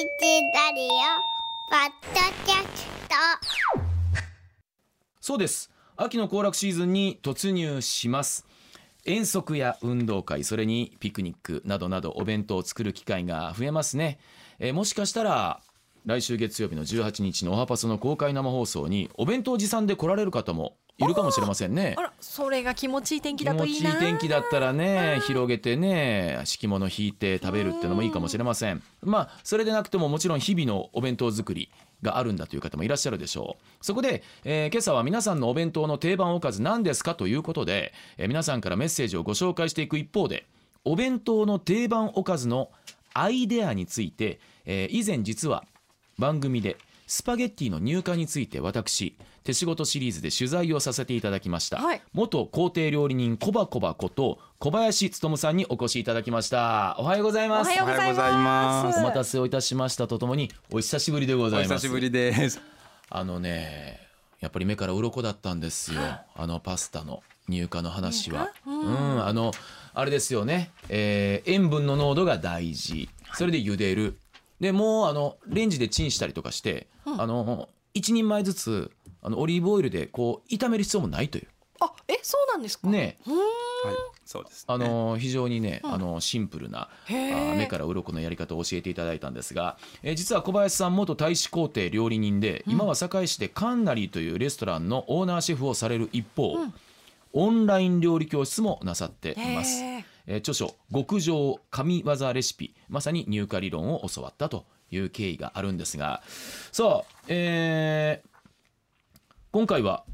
ラリオポッドキャスト。そうです。秋の行楽シーズンに突入します。遠足や運動会それにピクニックなどなどお弁当を作る機会が増えますね、えーもしかしたら来週月曜日の18日のおはパソの公開生放送にお弁当持参で来られる方もいるかもしれませんね。あらそれが気持ちいい天気気だといいな。持ちいい天気だったらね広げてね敷物引いて食べるってのもいいかもしれません。まあそれでなくてももちろん日々のお弁当作りがあるんだという方もいらっしゃるでしょう。そこで、えー今朝は皆さんのお弁当の定番おかず何ですかということで、えー皆さんからメッセージをご紹介していく一方でお弁当の定番おかずのアイデアについて、えー以前実は番組でスパゲッティの入荷について私手仕事シリーズで取材をさせていただきました、はい。元皇帝料理人コバコバこと小林勉さんにお越しいただきました。おはようございおます。おはようございまます。すお待たせをいたしましたとともにお久しぶりでごおざいます。久しぶりです。あのねやっぱり目から鱗だったんですよ。あのパスタの入荷の話は。入荷？うん、あのあれですよね、えー塩分の濃度が大事。それで茹でるでもうあのレンジでチンしたりとかして、あの一人前ずつあのオリーブオイルでこう炒める必要もないという。あえそうなんですか？ね。うーん。はい、そうです、ね。あの非常にね、うん。あのシンプルな目から鱗のやり方を教えていただいたんですが、えー実は小林さん元大使皇帝料理人で、今は堺市でカンナリーというレストランのオーナーシェフをされる一方、うん。オンライン料理教室もなさっています。えー著書「極上神業レシピ」まさに入荷理論を教わったという経緯があるんですがさあ、えー今回は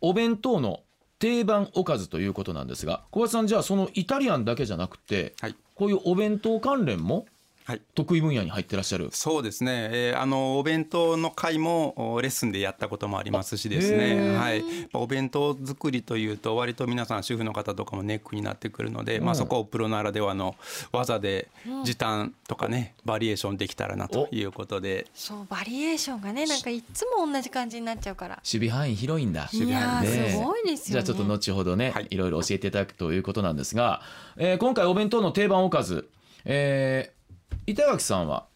お弁当の定番おかずということなんですが小林さんじゃあそのイタリアンだけじゃなくてはい、こういうお弁当関連もはい、得意分野に入ってらっしゃる。そうですね。えーあのお弁当の会もおレッスンでやったこともありますしですへね。ー。はい、お弁当作りというと割と皆さん主婦の方とかもネックになってくるので、まうん。あそこをプロならではの技で時短とかねバリエーションできたらなということで。そうバリエーションがねなんかいつも同じ感じになっちゃうから。守備範囲広いんだ。いやーね。すごいですよね。じゃあちょっと後ほどね、はい。い、ろいろ教えていただくということなんですが、えー今回お弁当の定番おかず、えー板垣さんは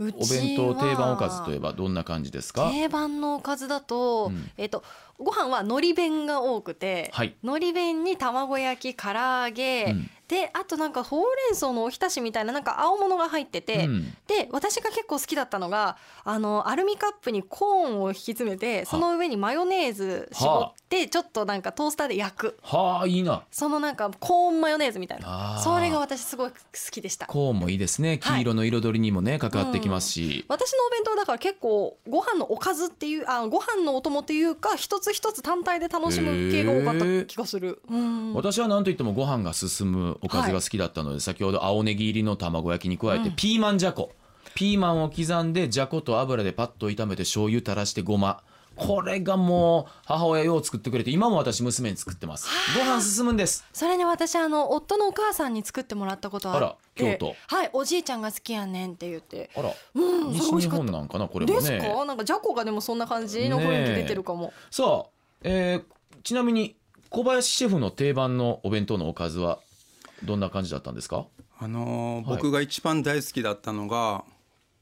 おお弁当定番おかずといえばどんな感じですか？定番のおかずだと、うん。えっ、とご飯は海苔弁が多くて、はい。海苔弁に卵焼き唐揚げ、うん。であとなんかほうれん草のおひたしみたいななんか青物が入ってて、うん。で私が結構好きだったのがあのアルミカップにコーンを引き詰めてその上にマヨネーズ絞ってちょっとなんかトースターで焼く。はあいいな。そのなんかコーンマヨネーズみたいな。それが私すごい好きでした。コーンもいいですね。黄色の彩りにもね関わってきますし、私のお弁当だから結構ご飯のおかずっていうあご飯のお供っていうか一つ一つ単体で楽しむ系が多かった気がする、うん。私は何といってもご飯が進むおかずが好きだったので、先ほど青ネギ入りの卵焼きに加えてうん。ピーマンじゃこ、ピーマンを刻んでじゃこと油でパッと炒めて醤油垂らしてごまこれがもう母親よう作ってくれて今も私娘に作ってます。ご飯進むんです。それね私あの夫のお母さんに作ってもらったことあら京都。はいおじいちゃんが好きやねんって言って。あらうん西日本なんかなこれもですねか？なんかじゃこがでもそんな感じの雰囲気出てるかも、さあ、えーちなみに小林シェフの定番のお弁当のおかずはどんな感じだったんですか？あのーはい僕が一番大好きだったのが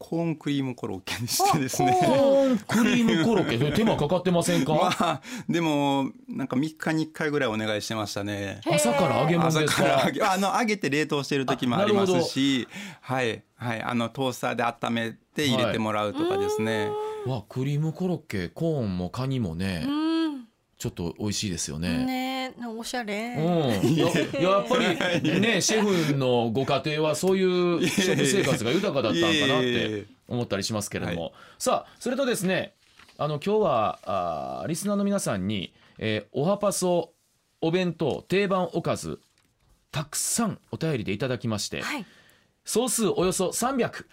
コーンクリームコロッケでしてですね。あコーン。クリームコロッケ。手間かかってませんか、まあでもなんか3日に1回ぐらいお願いしてましたね。朝から揚げ物ですか？朝から揚げ。あの揚げて冷凍してる時もありますしはい。はい。あのトースターで温めて入れてもらうとかですね、わクリームコロッケコーンもカニもね、うん。ちょっと美味しいですよね。ねえおしゃれ、うん、ややっぱりね シェフのご家庭はそういう食生活が豊かだったのかなっいえいえいてえ思ったりしますけれども、はさあそれとですねあの今日はあーリスナーの皆さんに、えーおはパソお弁当定番おかずたくさんお便りでいただきまして、はい。総数およそ300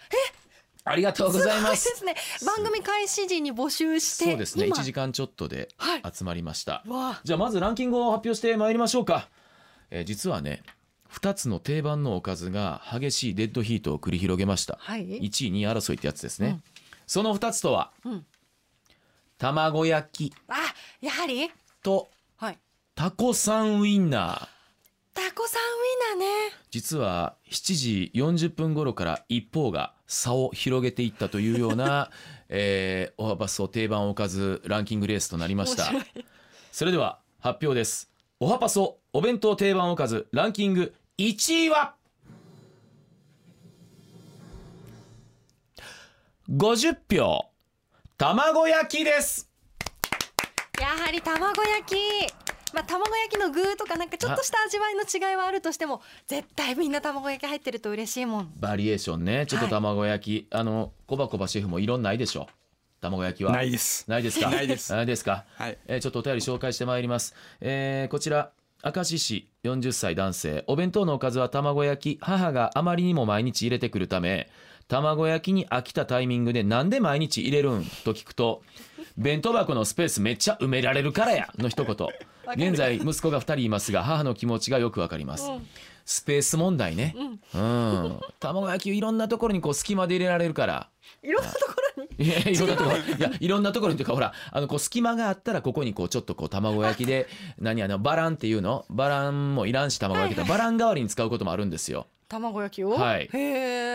ありがとうございます。すごいですね。番組開始時に募集してそうですね。今。1時間ちょっとではい。集まりました、わあ。じゃあまずランキングを発表してまいりましょうか、えー実はね2つの定番のおかずが激しいデッドヒートを繰り広げました、はい。1位2位争いってやつですね、うん。その2つとは、うん。卵焼きあやはり？とはい。タコさんウインナータコさんウインナーね。実は7時40分頃から一方が差を広げていったというような、えー、おはパソ定番おかずランキングレースとなりました。それでは発表です。おはパソお弁当定番おかずランキング1位は50票卵焼きです。やはり卵焼きまあ卵焼きの具とかなんかちょっとした味わいの違いはあるとしても絶対みんな卵焼き入ってると嬉しいもん。バリエーションね。ちょっと卵焼き、あのコバコバシェフもいろんないでしょ？卵焼きは。ないです。ないですか？ないです。ないですか、はい。えーちょっとお便り紹介してまいります、えーこちら明石市40歳男性。お弁当のおかずは卵焼き母があまりにも毎日入れてくるため卵焼きに飽きたタイミングでなんで毎日入れるん？と聞くと弁当箱のスペースめっちゃ埋められるからや！の一言現在息子が2人いますが母の気持ちがよくわかります、スペース問題ね。うん、卵焼きいろんなところにこう隙間で入れられるから。いろんなところに？いやいろんなところ。いやいろんなところにというかほらあのこう隙間があったらここにこうちょっとこう卵焼きで何あのバランっていうの？バランもいらんし卵焼きだ。バラン代わりに使うこともあるんですよ。卵焼きを？はい。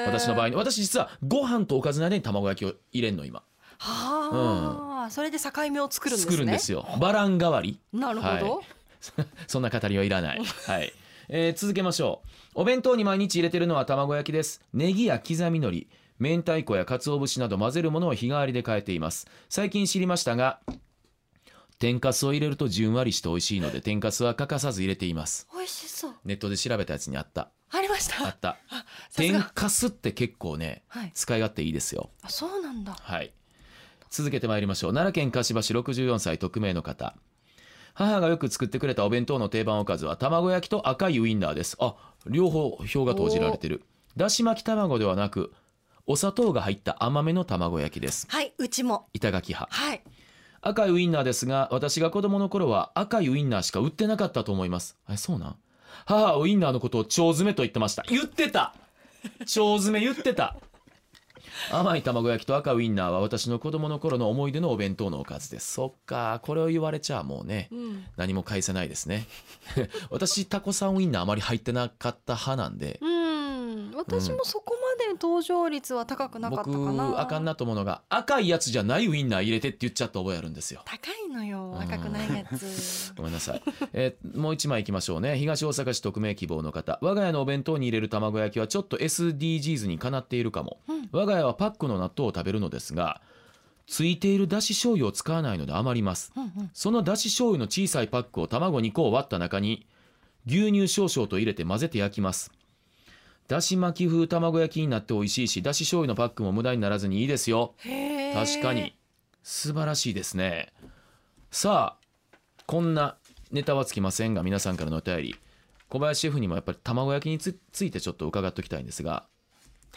私の場合に私実はご飯とおかずの間に卵焼きを入れんの今はあ、それで境目を作るんですね作るんですよバラン代わりなるほど、はい そんな語りはいらない。はい。えー続けましょう。お弁当に毎日入れてるのは卵焼きです。ネギや刻み海苔、明太子や鰹節など混ぜるものを日替わりで変えています。最近知りましたが、天かすを入れるとじゅんわりして美味しいので天かすは欠かさず入れています。美味しそうネットで調べたやつにあった。ありましあたった。天かすって結構ね、はい使い勝手いいですよ。あそうなんだはい。続けてまいりましょう。奈良県柏市64歳匿名の方。母がよく作ってくれたお弁当の定番おかずは卵焼きと赤いウインナーです。あ、両方表が投じられてる。だし巻き卵ではなく、お砂糖が入った甘めの卵焼きです。はいうちも板垣派。はい赤いウインナーですが、私が子供の頃は赤いウインナーしか売ってなかったと思います。え、そうなん？母はウインナーのことを腸詰めと言ってました。言ってた腸詰め言ってた甘い卵焼きと赤ウインナーは私の子供の頃の思い出のお弁当のおかずです。そっか、これを言われちゃもうね、うん何も返せないですね。私、タコさんウインナーあまり入ってなかった派なんで、うん私もそこまで登場率は高くなかったかな、僕、あかんなと思うのが、赤いやつじゃないウインナー入れてって言っちゃった覚えあるんですよ。高いのよ赤くないやつ ごめんなさい。えーもう一枚いきましょうね。東大阪市匿名希望の方。我が家のお弁当に入れる卵焼きはちょっと SDGs にかなっているかも。我が家はパックの納豆を食べるのですが、ついているだし醤油を使わないので余ります。そのだし醤油の小さいパックを卵2個を割った中に、牛乳少々と入れて混ぜて焼きます。だし巻き風卵焼きになって美味しいし、だし醤油のパックも無駄にならずにいいですよ。へー。確かに。素晴らしいですね。さあこんなネタはつきませんが皆さんからのお便り。小林シェフにもやっぱり卵焼きにつついてちょっと伺っておきたいんですが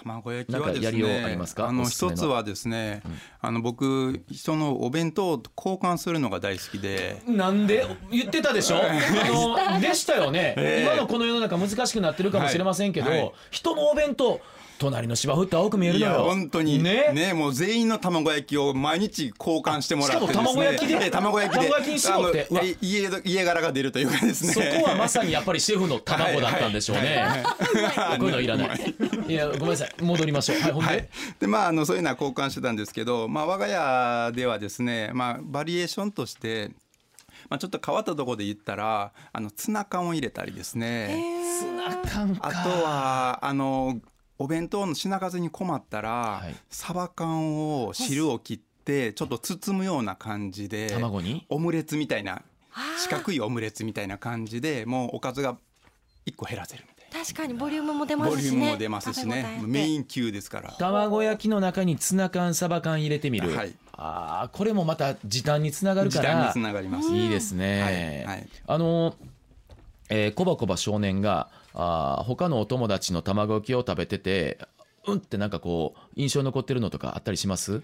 卵焼きはですねますか？あの一つはですね、あの僕人のお弁当と交換するのが大好きで。なんで？言ってたでしょ？あの でしたよね、ええ。今のこの世の中難しくなってるかもしれませんけど、はい。はい。人のお弁当隣の芝生って青く見えるいやのよ本当に。ね。ねもう全員の卵焼きを毎日交換してもらってですね。しかも卵焼きで。ええ卵焼きで。卵焼きに絞って。うわ。あのい家家柄が出るというかですね。そこはまさにやっぱりシェフの卵だったんでしょうね、こういうのいらない。いやごめんなさい。戻りましょう。はい。ほんで、はい、でまああのそういうのは交換してたんですけど、まあ、我が家ではですね、まあ、バリエーションとして、まあ、ちょっと変わったところで言ったらあのツナ缶を入れたりですね、ツナ缶か。あとはあのお弁当の品数に困ったら、はい。サバ缶を汁を切ってちょっと包むような感じで卵に？オムレツみたいな四角いオムレツみたいな感じでもうおかずが1個減らせるみたいな。確かにボリュームも出ますしね。ボリュームも出ますしね。メイン級ですから。卵焼きの中にツナ缶サバ缶入れてみる、はい。ああこれもまた時短につながるから。時短につながります、いいですね、はい。はい。あのえー、コバコバ少年があー他のお友達の卵焼きを食べててうんってなんかこう印象に残ってるのとかあったりします？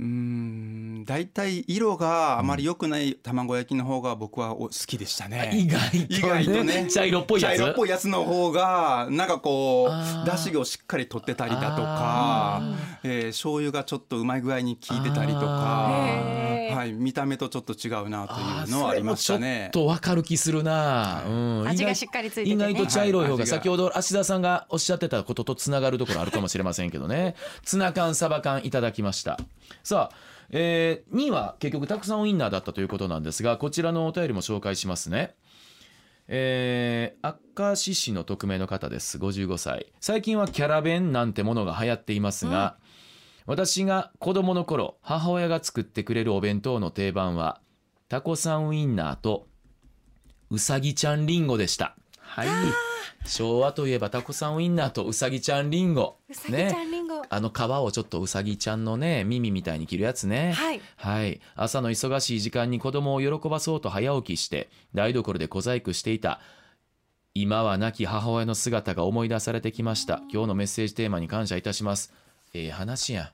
うーん大体色があまり良くない卵焼きの方が僕はお好きでしたね。意外とね。意外とね。茶色っぽいやつ？茶色っぽいやつの方がなんかこう出汁をしっかり取ってたりだとかあ、えー、醤油がちょっとうまい具合に効いてたりとかはい、見た目とちょっと違うなとあいうのはありましたね。ちょっと分かる気するな、うん、意外味がしっかりついててね。意外と茶色い方がが先ほど芦田さんがおっしゃってたこととつながるところあるかもしれませんけどね。ツナ缶サバ缶いただきました。さあ、えー、2位は結局たくさんウインナーだったということなんですがこちらのお便りも紹介しますね。えー、明石市の匿名の方です。55歳。最近はキャラ弁なんてものが流行っていますが、私が子供の頃母親が作ってくれるお弁当の定番はタコさんウインナーとうさぎちゃんりんごでした。はい。昭和といえばタコさんウインナーとうさぎちゃんりんごうさぎちゃんりんご、あの皮をちょっとうさぎちゃんのね耳みたいに切るやつね。はい。はい、朝の忙しい時間に子供を喜ばそうと早起きして台所で小細工していた今は亡き母親の姿が思い出されてきました。今日のメッセージテーマに感謝いたしますええ話や。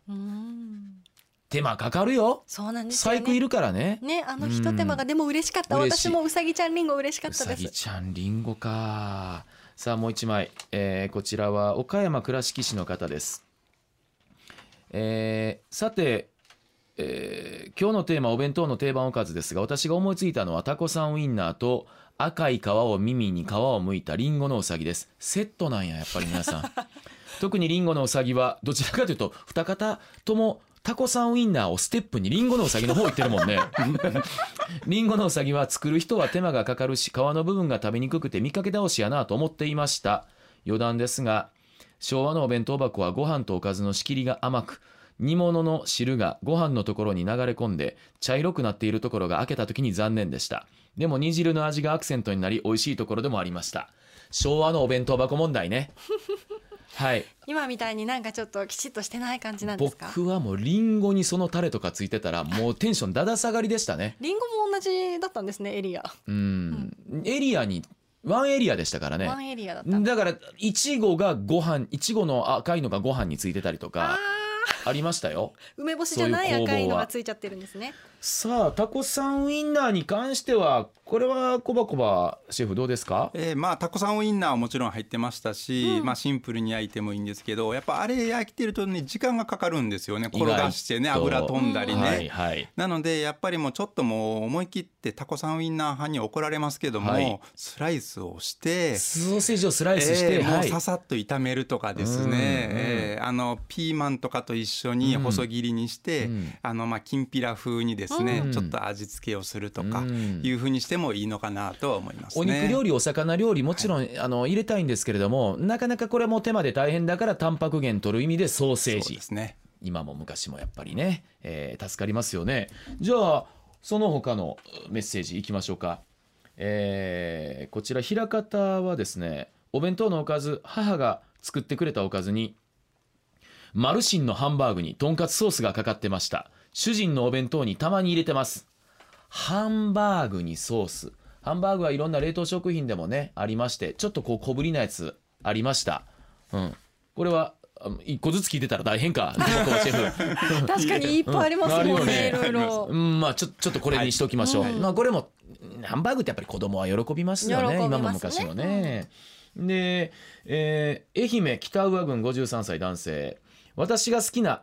手間かかるよ。そうなんですよね。細工いるからね。ねあのひと手間がでも嬉しかった。私もうさぎちゃんりんご嬉しかうったです。さぎちゃんりんごか。さあもう一枚、えーこちらは岡山倉敷市の方です、えーさて、えー今日のテーマお弁当の定番おかずですが私が思いついたのはタコさんウインナーと赤い皮を耳に皮を剥いたリンゴのうさぎです。セットなんややっぱり皆さん特にリンゴのうさぎはどちらかというと二方ともタコさんウインナーをステップにリンゴのうさぎの方行ってるもんね。リンゴのうさぎは作る人は手間がかかるし皮の部分が食べにくくて見かけ倒しやなと思っていました。余談ですが昭和のお弁当箱はご飯とおかずの仕切りが甘く煮物の汁がご飯のところに流れ込んで茶色くなっているところが開けた時に残念でした。でも煮汁の味がアクセントになり美味しいところでもありました。昭和のお弁当箱問題ねはい。今みたいになんかちょっときちっとしてない感じなんですか？僕はもうリンゴにそのタレとかついてたらもうテンションだだ下がりでしたね。りんごも同じだったんですねエリア、うん。エリアにワンエリアでしたからね。ワンエリアだったんだ。だからいちごがご飯いちごの赤いのがご飯についてたりとあかありましたよ。ー梅干しじゃない赤いのがついちゃってるんですねさあタコさんウインナーに関してはこれはコバコバシェフどうですか？えーまあタコさんウインナーはもちろん入ってましたし、まあシンプルに焼いてもいいんですけどやっぱあれ焼いてるとね時間がかかるんですよね。転がしてね油飛んだりね、はいはい。なのでやっぱりもうちょっともう思い切ってタコさんウインナー派に怒られますけども、はい。スライスをしてソーセージをスライスして、えーもはいうささっと炒めるとかですね、うんえーあのピーマンとかと一緒に細切りにして、うんあのまあきんぴら風にですね、うん。ちょっと味付けをするとかうん。いう風にしてもいいのかなとは思いますね。お肉料理お魚料理もちろん、あの入れたいんですけれどもなかなかこれも手間で大変だからタンパク源取る意味でソーセージ。ですね。今も昔もやっぱりね、えー助かりますよね。じゃあその他のメッセージいきましょうか、えーこちら平方はですねお弁当のおかず母が作ってくれたおかずにマルシンのハンバーグにとんかつソースがかかってました主人のお弁当にたまに入れてます。ハンバーグにソース。ハンバーグはいろんな冷凍食品でもねありましてちょっとこう小ぶりなやつありました。うん。これはあ一個ずつ聞いてたら大変か 確かにいっぱいありますもんね,、うん。いろいろ。うん、まあちょちょっとこれにしておきましょう、はい。まあこれもハンバーグってやっぱり子供は喜びますよねね。今も昔もね、で、えー愛媛北宇和郡53歳男性。私が好きな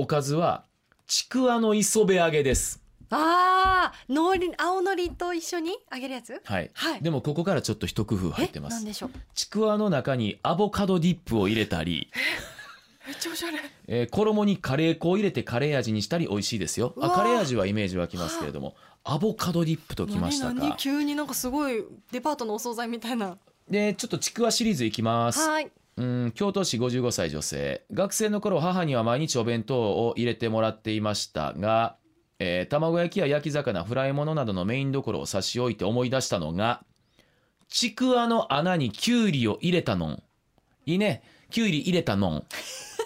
おかずはちくわの磯辺揚げです。ああ海苔青のりと一緒に揚げるやつ？はい、はい。でもここからちょっと一工夫入ってます。えなんでしょう？ちくわの中にアボカドディップを入れたり めっちゃおしゃれ。えー衣にカレー粉を入れてカレー味にしたり美味しいですよ。うわー。あカレー味はイメージ湧きますけれどもアボカドディップときました何何か急になんかすごいデパートのお惣菜みたいな。でちょっとちくわシリーズいきます。はいうん京都市55歳女性。学生の頃母には毎日お弁当を入れてもらっていましたが、えー卵焼きや焼き魚フライ物などのメインどころを差し置いて思い出したのがちくわの穴にきゅうりを入れたのん。いいね。きゅうり入れたのん。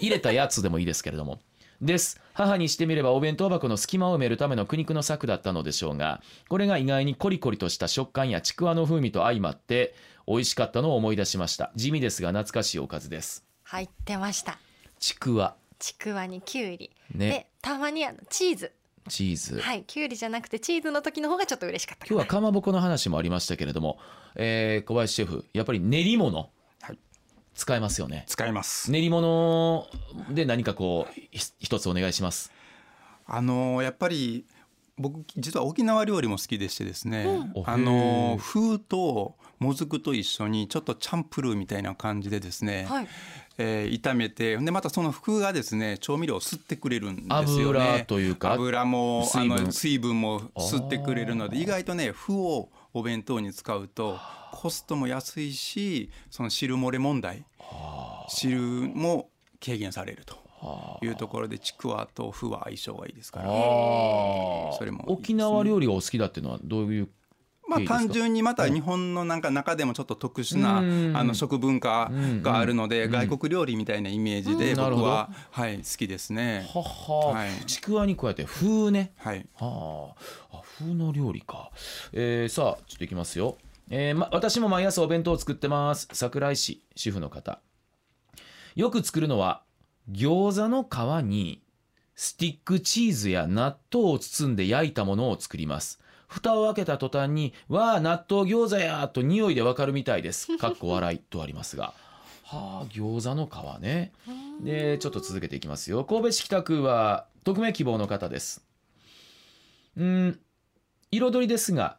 入れたやつでもいいですけれども。です。母にしてみればお弁当箱の隙間を埋めるための苦肉の策だったのでしょうがこれが意外にコリコリとした食感やちくわの風味と相まって美味しかったのを思い出しました。地味ですが懐かしいおかずです。入ってました。ちくわ。ちくわにきゅうり、ね。でたまにあのチーズ。チーズ、はいきゅうりじゃなくてチーズの時の方がちょっと嬉しかった今日はかまぼこの話もありましたけれども、えー小林シェフやっぱり練り物、はい。使えますよね。使います。練り物で何かこうひ一つお願いします。あのやっぱり僕実は沖縄料理も好きでしてですね、うん。あの風ともずくと一緒にちょっとチャンプルーみたいな感じでですね、はい。えー炒めてでまたその服がですね調味料を吸ってくれるんですよね。油というか油も水分。あの水分も吸ってくれるので意外とね麩をお弁当に使うとコストも安いしその汁漏れ問題汁も軽減されるというところでちくわと麩は相性がいいですから。それもいいですね。沖縄料理がお好きだっていうのはどういうまあ単純にまた日本のなんか中でもちょっと特殊なうん。あの食文化があるのでうん。外国料理みたいなイメージで僕ははい好きですね。はは、はい。ちくわに加えて風ね。はい。はあ、あ風の料理か、えーさあちょっといきますよ、えーま、私も毎朝お弁当を作ってます。桜井市主婦の方。よく作るのは餃子の皮にスティックチーズや納豆を包んで焼いたものを作ります蓋を開けた途端に「わあ納豆餃子や!」と匂いでわかるみたいです。かっこ笑い とありますが。はあ餃子の皮ね。でちょっと続けていきますよ。神戸市北区は匿名希望の方です。うん彩りですが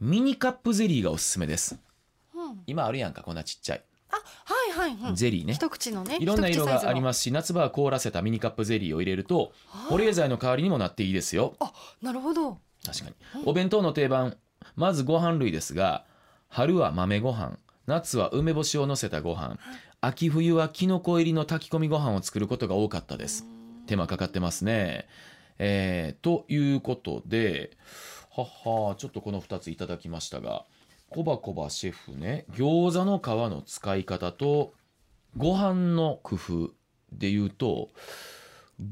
ミニカップゼリーがおすすめです。うん。今あるやんかこんなちっちゃい。あはいはいはい。ゼリーね。一口のね。いろんな色がありすますし夏場は凍らせたミニカップゼリーを入れると保冷剤の代わりにもなっていいですよ。あなるほど確かに。お弁当の定番まずご飯類ですが春は豆ご飯夏は梅干しをのせたご飯秋冬はきのこ入りの炊き込みご飯を作ることが多かったです。手間かかってますね。えーということではっはちょっとこの2ついただきましたがコバコバシェフね餃子の皮の使い方とご飯の工夫で言うと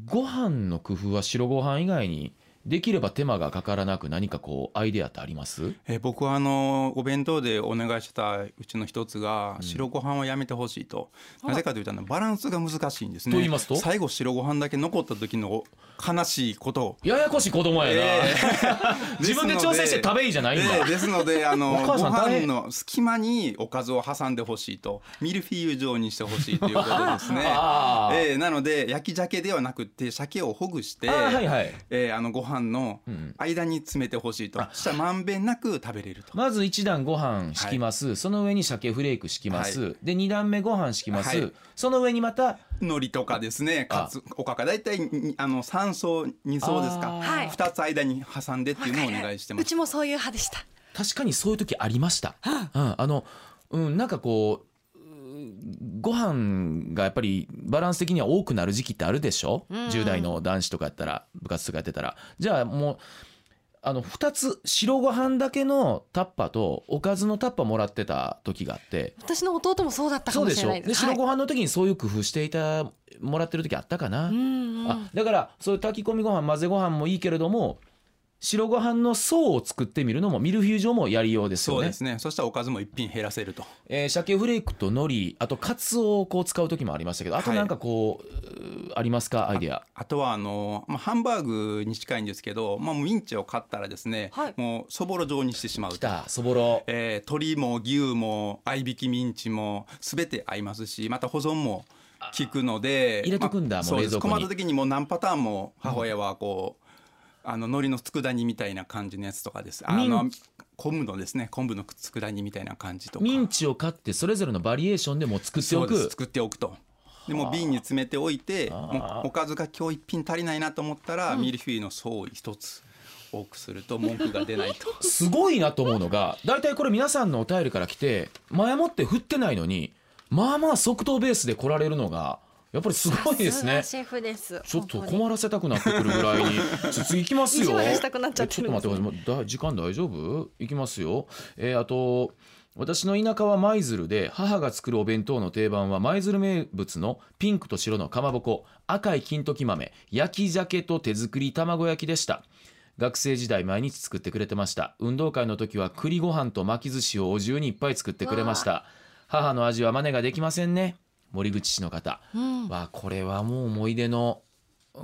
ご飯の工夫は白ご飯以外にできれば手間がかからなく何かこうアイデアってあります？えー僕はあのお弁当でお願いしたうちの一つが白ご飯はやめてほしいと、なぜかというとバランスが難しいんですね。と言いますと？最後白ご飯だけ残った時の悲しいこと。ややこしい子供やな、えー。自分で調整して食べいいじゃないんだ、えーですのであの お母さんご飯の隙間におかずを挟んでほしいと。ミルフィーユ状にしてほしいということでですね。えーなので焼き鮭ではなくて鮭をほぐして、はいはい。えーあのご飯のうん間に詰めてほしいと、そしたらまんべんなく食べれると。まず一段ご飯敷きます、その上に鮭フレーク敷きます、はで二段目ご飯敷きます、はい。その上にまた海苔とかですね。かつおかか。大体にあの3層2層ですか、はい。2つ間に挟んでっていうのをお願いしてます。うちもそういう派でした。確かにそういう時ありました、うん、あの、うん、なんかこううんご飯がやっぱりバランス的には多くなる時期ってあるでしょ、うん。うん10代の男子とかやったら部活とかやってたら。じゃあもうあの2つ白ご飯だけのタッパとおかずのタッパもらってた時があって。私の弟もそうだったかもそうでしょ？しれない。ですで白ご飯の時にそういう工夫していたもらってる時あったかな、はいうんうん。あだからそういう炊き込みご飯混ぜご飯もいいけれども白ご飯の層を作ってみるのもミルフィーユ状もやりようですよね。そうですね。そしたらおかずも一品減らせると。えー、鮭フレークと海苔あとカツオをこう使う時もありましたけどあとはい。なんかこう,うー、ありますか？アイデア。あとはあの、まあ、ハンバーグに近いんですけど、まあ、ミンチを買ったらですね、はい。もうそぼろ状にしてしまうと。きたそぼろ。えー鶏も牛も合いびきミンチも全て合いますしまた保存も効くので入れとくんだまあもう冷蔵庫に。困った時にもう何パターンも母親はこう、あの海苔の佃煮みたいな感じのやつとかです。あの昆布のですね昆布の佃煮みたいな感じとか。ミンチを買ってそれぞれのバリエーションでも作っておく。作っておくと。でもう瓶に詰めておいてもうおかずが今日一品足りないなと思ったら、ミルフィーユの層を一つ多くすると文句が出ないと。すごいなと思うのが大体これ皆さんのお便りから来て前もって振ってないのにまあまあ即答ベースで来られるのがやっぱりすごいですね。シェフです。ちょっと困らせたくなってくるぐらいにちょ次行きますよ。ちょっと待ってくださいだ時間大丈夫？行きますよえーあと私の田舎は舞鶴で母が作るお弁当の定番は舞鶴名物のピンクと白のかまぼこ赤い金時豆焼き鮭と手作り卵焼きでした。学生時代毎日作ってくれてました。運動会の時は栗ご飯と巻き寿司をお重にいっぱい作ってくれました。母の味は真似ができませんね森口市の方。うん。わあこれはもう思い出の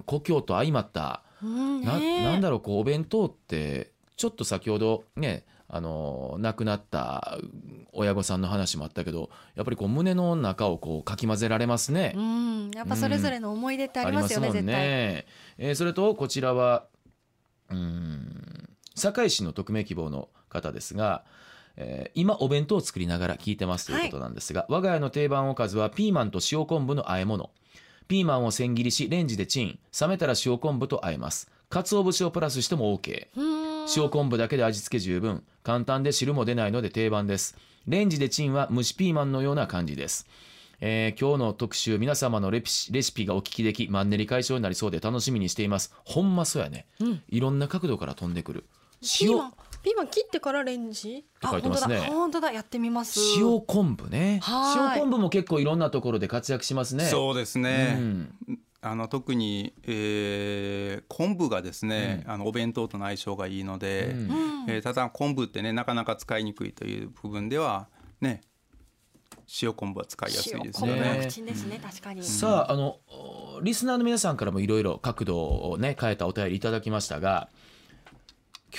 故郷と相まったうんなねえ。なんだろうこうお弁当ってちょっと先ほどねあの亡くなった親御さんの話もあったけどやっぱりこう胸の中をこうかき混ぜられますね。うん。やっぱそれぞれの思い出ってありますよね、もん絶対。ね。えーそれとこちらはうん堺市の匿名希望の方ですが、えー今お弁当を作りながら聞いてますということなんですが、我が家の定番おかずはピーマンと塩昆布の和え物。ピーマンを千切りしレンジでチン。冷めたら塩昆布と和えます。鰹節をプラスしても OK 塩昆布だけで味付け十分。簡単で汁も出ないので定番です。レンジでチンは蒸しピーマンのような感じです、えー今日の特集皆様のレピシレシピがお聞きできマンネリ解消になりそうで楽しみにしています。ほんまそうやね、うん。いろんな角度から飛んでくる。塩ピーマン切ってからレンジ？て書いてますね。あ本当だ。本当だ。やってみます。塩昆布ね。はい。塩昆布も結構いろんなところで活躍しますね。そうですうね、ん。あの特に、えー昆布がですね、あのお弁当との相性がいいので、うん。うんえーただ昆布ってねなかなか使いにくいという部分ではね塩昆布は使いやすい塩ですよね。口ですね。確かに。さああのおリスナーの皆さんからもいろいろ角度をね変えたお便りいただきましたが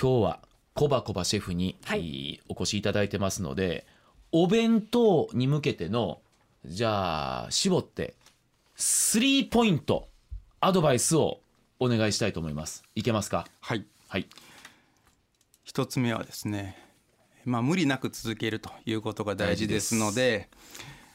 今日はコバコバシェフに、はい。お越しいただいてますのでお弁当に向けてのじゃあ絞ってスリーポイントアドバイスをお願いしたいと思います。いけますか？はい。はい。一つ目はですね、まあ、無理なく続けるということが大事ですので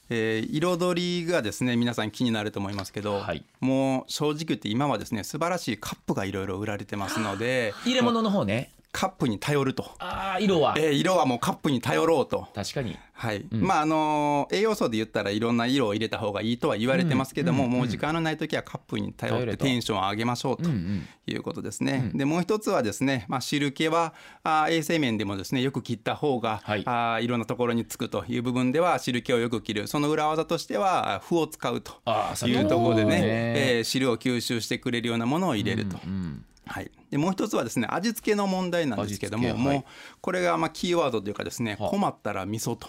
えー彩りがですね皆さん気になると思いますけど、はい。もう正直言って今はですね素晴らしいカップがいろいろ売られてますので入れ物の方ねカップに頼ると、ああ色は。えー色はもうカップに頼ろうと。確かに。はい、うん。まああの栄養素で言ったらいろんな色を入れた方がいいとは言われてますけども、うんうんもう時間のない時はカップに頼ってテンションを上げましょうとうんうん。いうことですね。うん。でもう一つはですね、まあ、汁気はあー衛生面でもですねよく切った方が、はい。い、あーいろんなところにつくという部分では汁気をよく切る。その裏技としては麩を使うというところでね、ね。えー汁を吸収してくれるようなものを入れると。うんはい、でもう一つはですね味付けの問題なんですけども、はい。もうこれがまあキーワードというかですねはあ困ったら味噌と。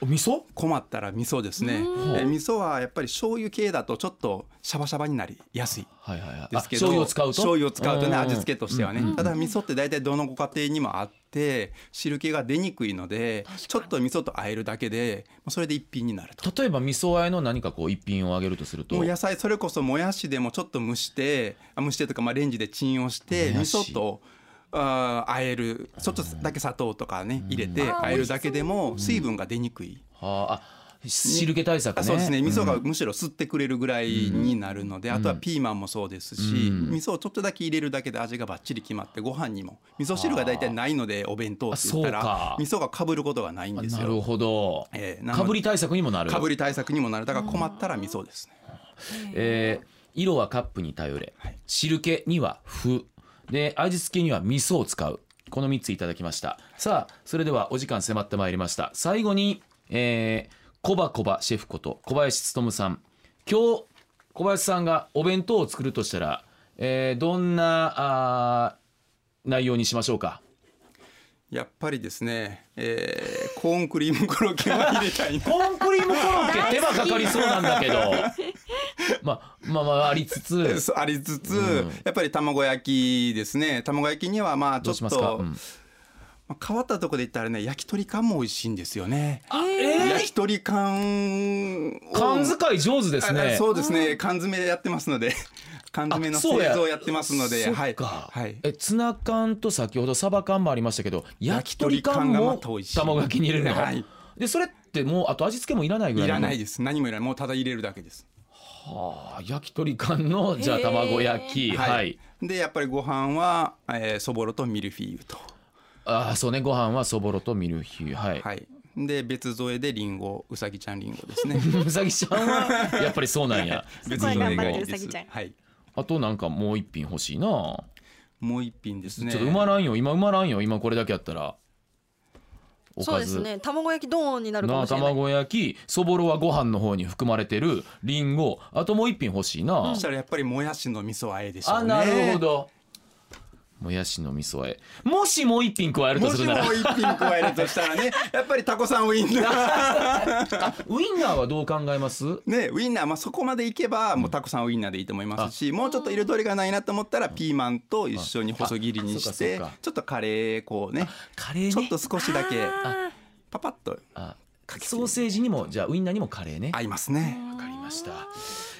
お味噌？困ったら味噌ですね、え味噌はやっぱり醤油系だとちょっとシャバシャバになりやすい。はいはいはい。ですけどあ醤油を使うと？醤油を使うとねうん。味付けとしてはね、ただ味噌って大体どのご家庭にもあって汁気が出にくいのでちょっと味噌と和えるだけでそれで一品になると。例えば味噌和えの何かこう一品をあげるとすると。もう野菜それこそもやしでもちょっと蒸してあ蒸してとかまあレンジでチンをして味噌とあー和える。ちょっとだけ砂糖とかね入れてうん。和えるだけでも水分が出にくい。はああ汁気対策ね。あそうですね。味噌ん。がむしろ吸ってくれるぐらいになるので、あとはピーマンもそうですし、うん。味噌をちょっとだけ入れるだけで味がバッチリ決まってご飯にも。味噌汁が大体ないのでお弁当って言ったら味噌がかぶることがないんですなるよ。ほど。ええなのでかぶり対策にもなる。かぶり対策にもなる。だから困ったら味噌ですね。えー色はカップに頼れ、はい。汁気には麩。で味付けには味噌を使う。この3ついただきました。さあそれではお時間迫ってまいりました。最後に、えー、コバコバシェフこと小林勉さん。今日小林さんがお弁当を作るとしたら、えーどんなあー内容にしましょうか？やっぱりですね、えーコーンクリームコロッケは入れたいな。コーンクリームコロッケ手間かかりそうなんだけど。まあまあまあありつつ。ありつつ、うん。やっぱり卵焼きですね。卵焼きにはまあちどうょっと、しますか？うん。まあ変わったところで言ったらね焼き鳥缶も美味しいんですよね。え焼き鳥缶を。缶使い上手ですあねそうですね。缶詰やってますので。缶詰の製造やってますので。はい。か、はい。えツナ缶と先ほどサバ缶もありましたけど焼き鳥缶も卵焼きに入れるの、はい。でそれってもうあと味付けもいらないぐらいいらないでです。何もいらない。もうただ入れるだけです。はあ焼き鳥缶のじゃあ卵焼き。はい、でやっぱりご飯は、えーそぼろとミルフィーユとああそうね。ご飯はそぼろとミルフィー。ユはい、はい。で別添えでリンゴうさぎちゃんリンゴですね。うさぎちゃんは やっぱりそうなんや。別添えがはい。あとなんかもう一品欲しいな、もう一品ですね。ちょっと埋まらんよ。今埋まらんよ。今これだけやったら。おそうですね。卵焼きドーンになるかなあもしれない。卵焼き。そぼろはご飯の方に含まれてるリンゴ。あともう一品欲しいな、そしたらやっぱりもやしの味噌あえでしょうね。あなるほどもやしの味噌和え。もしもう一品加えるともしもするなら。一品加えるとしたらね。やっぱりタコさんウインナー。あウインナーはどう考えます？ねウインナー、まあ、そこまでいけばもうタコさんウインナーでいいと思いますしもうちょっと彩りがないなと思ったらピーマンと一緒に細切りにしあてそうかそうか。ちょっとカレーこうねカレーね。ちょっと少しだけあパパッとあかけてソーセージにもじゃあウインナーにもカレーね。合いますね。わかりました。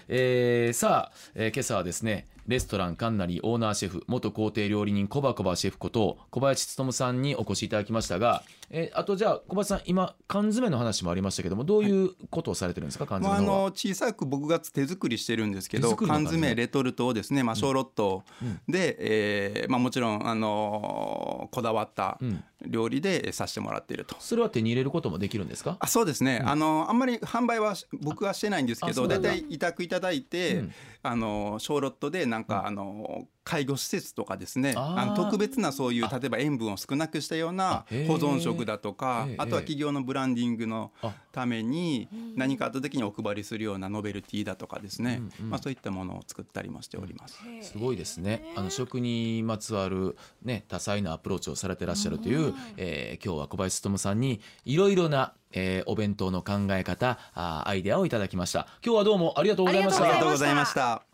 えーさあ、えー今朝はですねレストランカンナリーオーナーシェフ元皇帝料理人コバコバシェフこと小林勉さんにお越しいただきましたが、えーあとじゃあ小林さん今缶詰の話もありましたけどもどういうことをされてるんですか缶まあ、あ詰の方は、の小さく僕が手作りしてるんですけど缶缶詰？詰レトルトをですね、まあ、小ロットうん。で、えーまあ、もちろん、あのこだわったうん。料理でさせてもらっていると。それは手に入れることもできるんですか？あそうですね、あのあんまり販売はし僕はしてないんですけど大体委託いただいて、うん。あの小ロットでなんか、あの介護施設とかですねあの特別なそういう例えば塩分を少なくしたような保存食だとかええあとは企業のブランディングのあために何かあった時にお配りするようなノベルティだとかですね、うんうん。まあ、そういったものを作ったりもしております。すごいですね。あの食にまつわるね多彩なアプローチをされてらっしゃるという、えー今日は小林勉さんにいろいろな、えーお弁当の考え方あーアイデアをいただきました。今日はどうもありがとうございました。ありがとうございました。